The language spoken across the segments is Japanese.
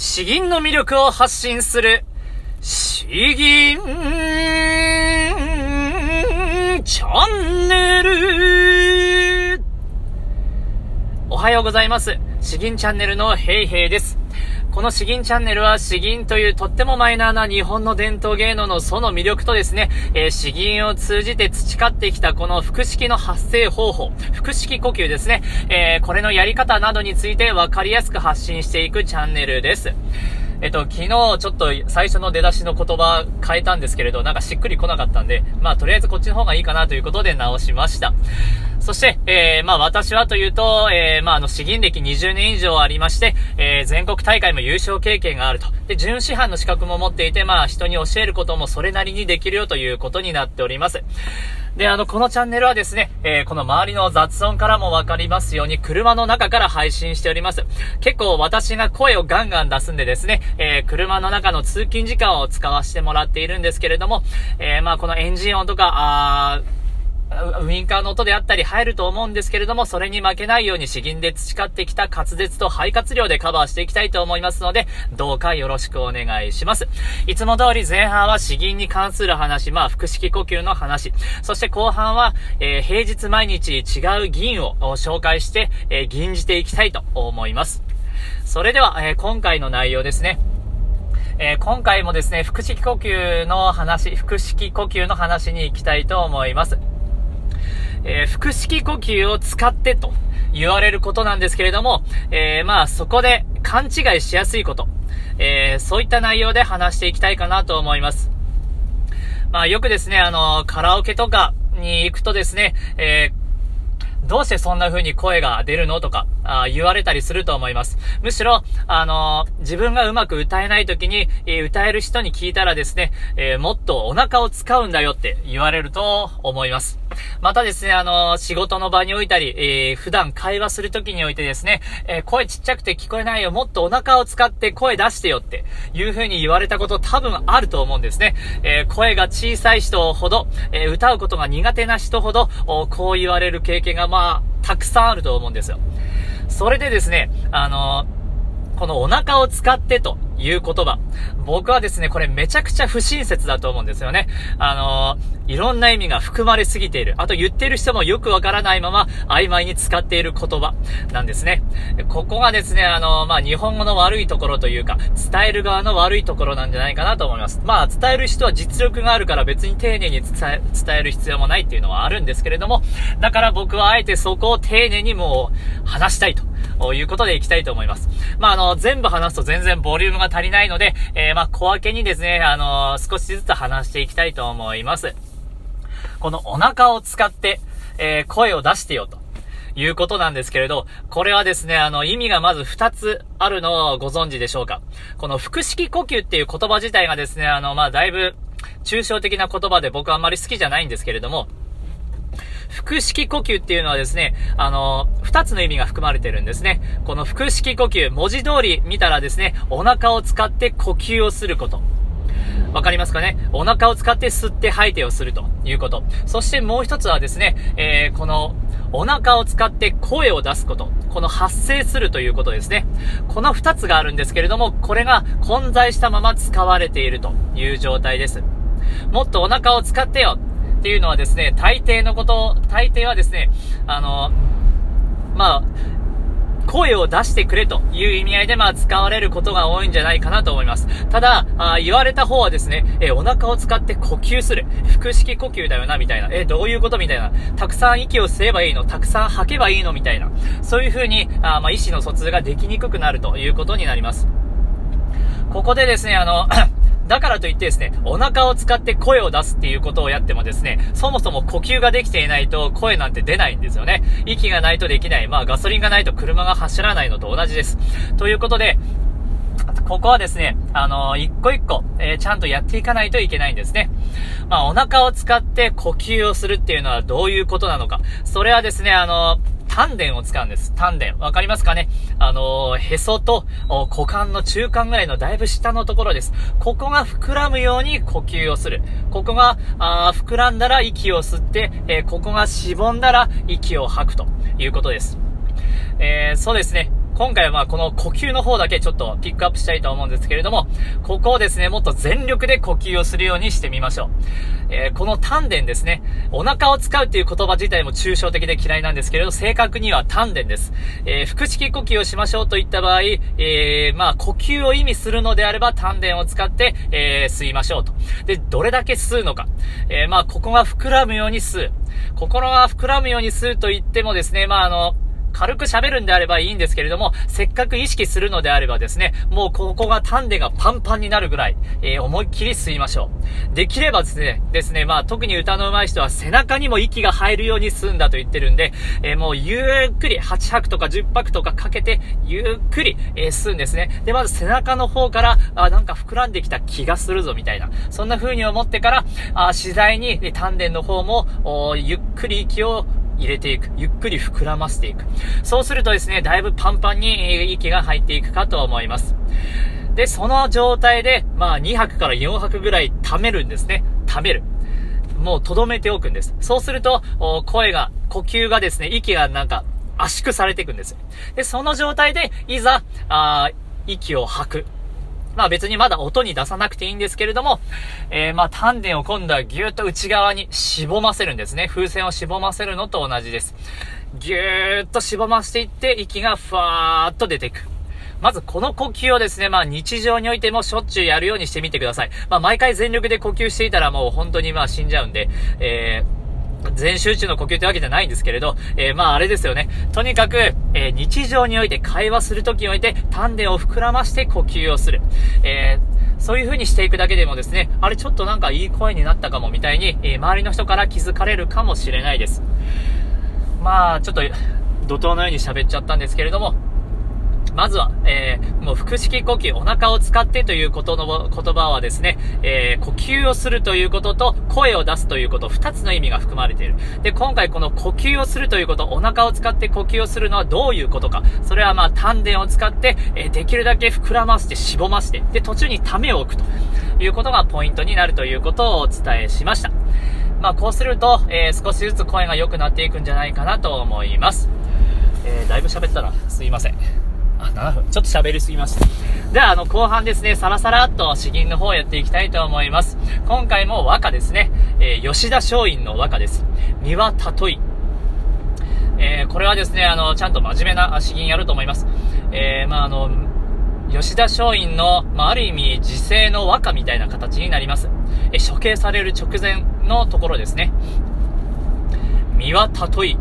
詩吟の魅力を発信する、詩吟チャンネル。おはようございます。詩吟チャンネルのヘイヘイです。この詩吟チャンネルは詩吟というとってもマイナーな日本の伝統芸能のその魅力とですね、えー、詩吟を通じて培ってきたこの腹式の発声方法、腹式呼吸ですね、えー、これのやり方などについて分かりやすく発信していくチャンネルです。えっと、昨日ちょっと最初の出だしの言葉変えたんですけれど、なんかしっくり来なかったんで、まあとりあえずこっちの方がいいかなということで直しました。そして、えー、まあ私はというと、えー、まああの、詩吟歴20年以上ありまして、えー、全国大会も優勝経験があると。で、準師範の資格も持っていて、まあ人に教えることもそれなりにできるよということになっております。で、あの、このチャンネルはですね、えー、この周りの雑音からもわかりますように、車の中から配信しております。結構私が声をガンガン出すんでですね、えー、車の中の通勤時間を使わせてもらっているんですけれども、えー、まあこのエンジン音とか、あー、ウインカーの音であったり入ると思うんですけれども、それに負けないように詩吟で培ってきた滑舌と肺活量でカバーしていきたいと思いますので、どうかよろしくお願いします。いつも通り前半は詩吟に関する話、まあ、腹式呼吸の話、そして後半は、えー、平日毎日違う銀を紹介して、えー、吟じていきたいと思います。それでは、えー、今回の内容ですね。えー、今回もですね、腹式呼吸の話、腹式呼吸の話に行きたいと思います。えー、腹式呼吸を使ってと言われることなんですけれども、えー、まあそこで勘違いしやすいこと、えー、そういった内容で話していきたいかなと思います。まあよくですね、あの、カラオケとかに行くとですね、えどうしてそんな風に声が出るのとか、あ言われたりすると思います。むしろ、あのー、自分がうまく歌えない時に、えー、歌える人に聞いたらですね、えー、もっとお腹を使うんだよって言われると思います。またですね、あの仕事の場においたり、え普段会話する時においてですね、え声ちっちゃくて聞こえないよ、もっとお腹を使って声出してよっていう風に言われたこと多分あると思うんですね。え声が小さい人ほど、え歌うことが苦手な人ほど、こう言われる経験がまあ、たくさんあると思うんですよ。それでですね、あのこのお腹を使ってという言葉。僕はですね、これめちゃくちゃ不親切だと思うんですよね。あのー、いろんな意味が含まれすぎている。あと言ってる人もよくわからないまま曖昧に使っている言葉なんですね。ここがですね、あのー、まあ、日本語の悪いところというか、伝える側の悪いところなんじゃないかなと思います。まあ、伝える人は実力があるから別に丁寧に伝え、伝える必要もないっていうのはあるんですけれども、だから僕はあえてそこを丁寧にもう話したいと。ということでいきたいと思います。まあ、あの、全部話すと全然ボリュームが足りないので、えー、まあ、小分けにですね、あの少しずつ話していきたいと思います。このお腹を使って、えー、声を出してよと。いうことなんですけれど、これはですね、あの、意味がまず2つあるのをご存知でしょうか。この腹式呼吸っていう言葉自体がですね、あの、まあ、だいぶ、抽象的な言葉で僕はあんまり好きじゃないんですけれども、腹式呼吸っていうのはですね、あの、二つの意味が含まれてるんですね。この腹式呼吸、文字通り見たらですね、お腹を使って呼吸をすること。わかりますかね？お腹を使って吸って吐いてをするということ。そしてもう一つはですね、えー、このお腹を使って声を出すこと。この発声するということですね。この二つがあるんですけれども、これが混在したまま使われているという状態です。もっとお腹を使ってよっていうのはですね、大抵のこと、大抵はですね、あの、まあ、声を出してくれという意味合いで、まあ、使われることが多いんじゃないかなと思います。ただ、あ言われた方はですね、えお腹を使って呼吸する。腹式呼吸だよな、みたいな。えどういうことみたいな。たくさん息を吸えばいいのたくさん吐けばいいのみたいな。そういう風に、あまあ、意思の疎通ができにくくなるということになります。ここでですね、あのだからといってですね、お腹を使って声を出すっていうことをやってもですね、そもそも呼吸ができていないと声なんて出ないんですよね。息がないとできない。まあガソリンがないと車が走らないのと同じです。ということで、ここはですね、あのー、一個一個、えー、ちゃんとやっていかないといけないんですね。まあ、お腹を使って呼吸をするっていうのはどういうことなのか。それはですね、あのー丹田を使うんです。丹田。わかりますかね？あのー、へそと股間の中間ぐらいのだいぶ下のところです。ここが膨らむように呼吸をする。ここが、あ膨らんだら息を吸って、えー、ここがしぼんだら息を吐くということです。えー、そうですね。今回はまあこの呼吸の方だけちょっとピックアップしたいと思うんですけれども、ここをですね、もっと全力で呼吸をするようにしてみましょう。えー、この丹田ですね、お腹を使うっていう言葉自体も抽象的で嫌いなんですけれど、正確には丹田です。えー、腹式呼吸をしましょうといった場合、えー、まあ呼吸を意味するのであれば丹田を使って、えー、吸いましょうと。で、どれだけ吸うのか。えー、まあここが膨らむように吸う。心が膨らむように吸うと言ってもですね、まああの、軽く喋るんであればいいんですけれども、せっかく意識するのであればですね、もうここが丹田がパンパンになるぐらい、えー、思いっきり吸いましょう。できればですね、ですね、まあ特に歌の上手い人は背中にも息が入るように吸うんだと言ってるんで、えー、もうゆっくり8拍とか10拍とかかけて、ゆっくり、えー、吸うんですね。で、まず背中の方から、あ、なんか膨らんできた気がするぞみたいな、そんな風に思ってから、あ次第に丹田の方も、ゆっくり息を入れていく。ゆっくり膨らませていく。そうするとですね、だいぶパンパンに息が入っていくかと思います。で、その状態で、まあ2泊から4泊ぐらい溜めるんですね。溜める。もう留めておくんです。そうすると、声が、呼吸がですね、息がなんか圧縮されていくんです。で、その状態で、いざ、あ息を吐く。まあ別にまだ音に出さなくていいんですけれども、えー、まあ丹田を今度はぎゅーっと内側に絞ませるんですね。風船を絞ませるのと同じです。ぎゅーっと絞ませていって、息がふわーっと出ていく。まずこの呼吸をですね、まあ日常においてもしょっちゅうやるようにしてみてください。まあ毎回全力で呼吸していたらもう本当にまあ死んじゃうんで、えー全集中の呼吸ってわけじゃないんですけれど、えー、まああれですよね。とにかく、えー、日常において会話するときにおいて丹田を膨らまして呼吸をする。えー、そういう風にしていくだけでもですね、あれちょっとなんかいい声になったかもみたいに、え周りの人から気づかれるかもしれないです。まあちょっと怒涛のように喋っちゃったんですけれども、まずは、えー、もう腹式呼吸、お腹を使ってということの言葉はですね、えー、呼吸をするということと声を出すということ、二つの意味が含まれている。で、今回この呼吸をするということ、お腹を使って呼吸をするのはどういうことか。それはまあ丹田を使って、えー、できるだけ膨らませて、しぼませて、で、途中にためを置くということがポイントになるということをお伝えしました。まあこうすると、えー、少しずつ声が良くなっていくんじゃないかなと思います。えー、だいぶ喋ったらすいません。あ、7分。ちょっと喋りすぎました。では、あの、後半ですね、さらさらっと詩吟の方をやっていきたいと思います。今回も和歌ですね。えー、吉田松陰の和歌です。三輪例い。えー、これはですね、あの、ちゃんと真面目な詩吟やると思います。えー、まあ、あの、吉田松陰の、まあ、ある意味、時世の和歌みたいな形になります。え処刑される直前のところですね。三輪例い、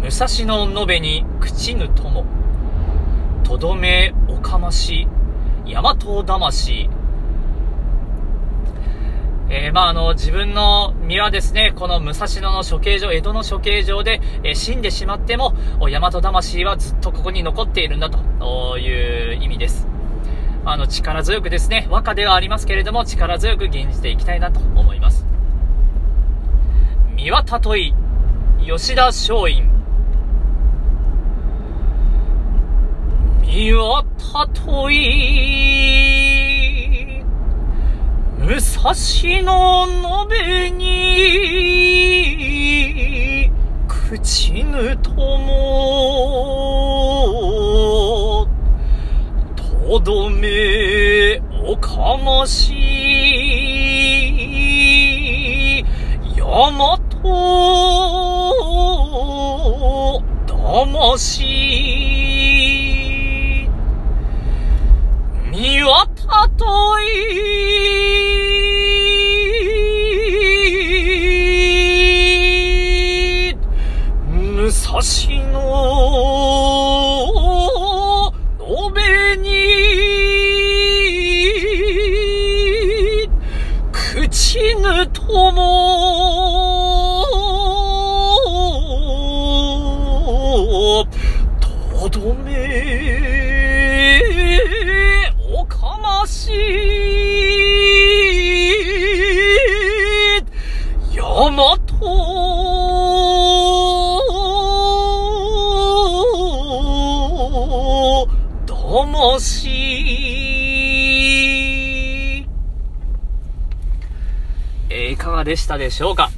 武蔵野延べに口ぬ友。とどめおかまし、大和魂。えー、まあ、あの、自分の身はですね、この武蔵野の処刑場、江戸の処刑場で、えー、死んでしまっても、大和魂はずっとここに残っているんだという意味です。あの、力強くですね、和歌ではありますけれども、力強く吟じていきたいなと思います。三輪例い、吉田松陰。岩たとい、武蔵の延べに、口ぬとも、とどめおかまし、大和魂たとえ、武蔵野。えー、いかがでしたでしょうか、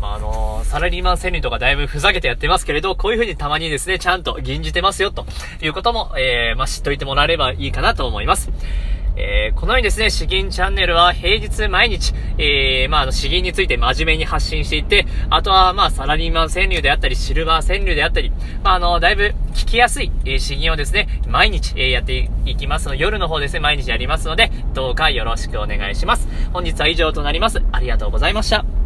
まあ、あのー、サラリーマン川柳とかだいぶふざけてやってますけれど、こういう風にたまにですね、ちゃんと吟じてますよ、ということも、えー、まあ、知っといてもらえればいいかなと思います。えー、このようにですね、詩吟チャンネルは平日毎日、えー、まあ、の、詩吟について真面目に発信していて、あとは、まあ、サラリーマン川柳であったり、シルバー川柳であったり、まあ、あの、だいぶ聞きやすい、え、詩吟をですね、毎日、え、やっていきますので、夜の方ですね、毎日やりますので、どうかよろしくお願いします。本日は以上となります。ありがとうございました。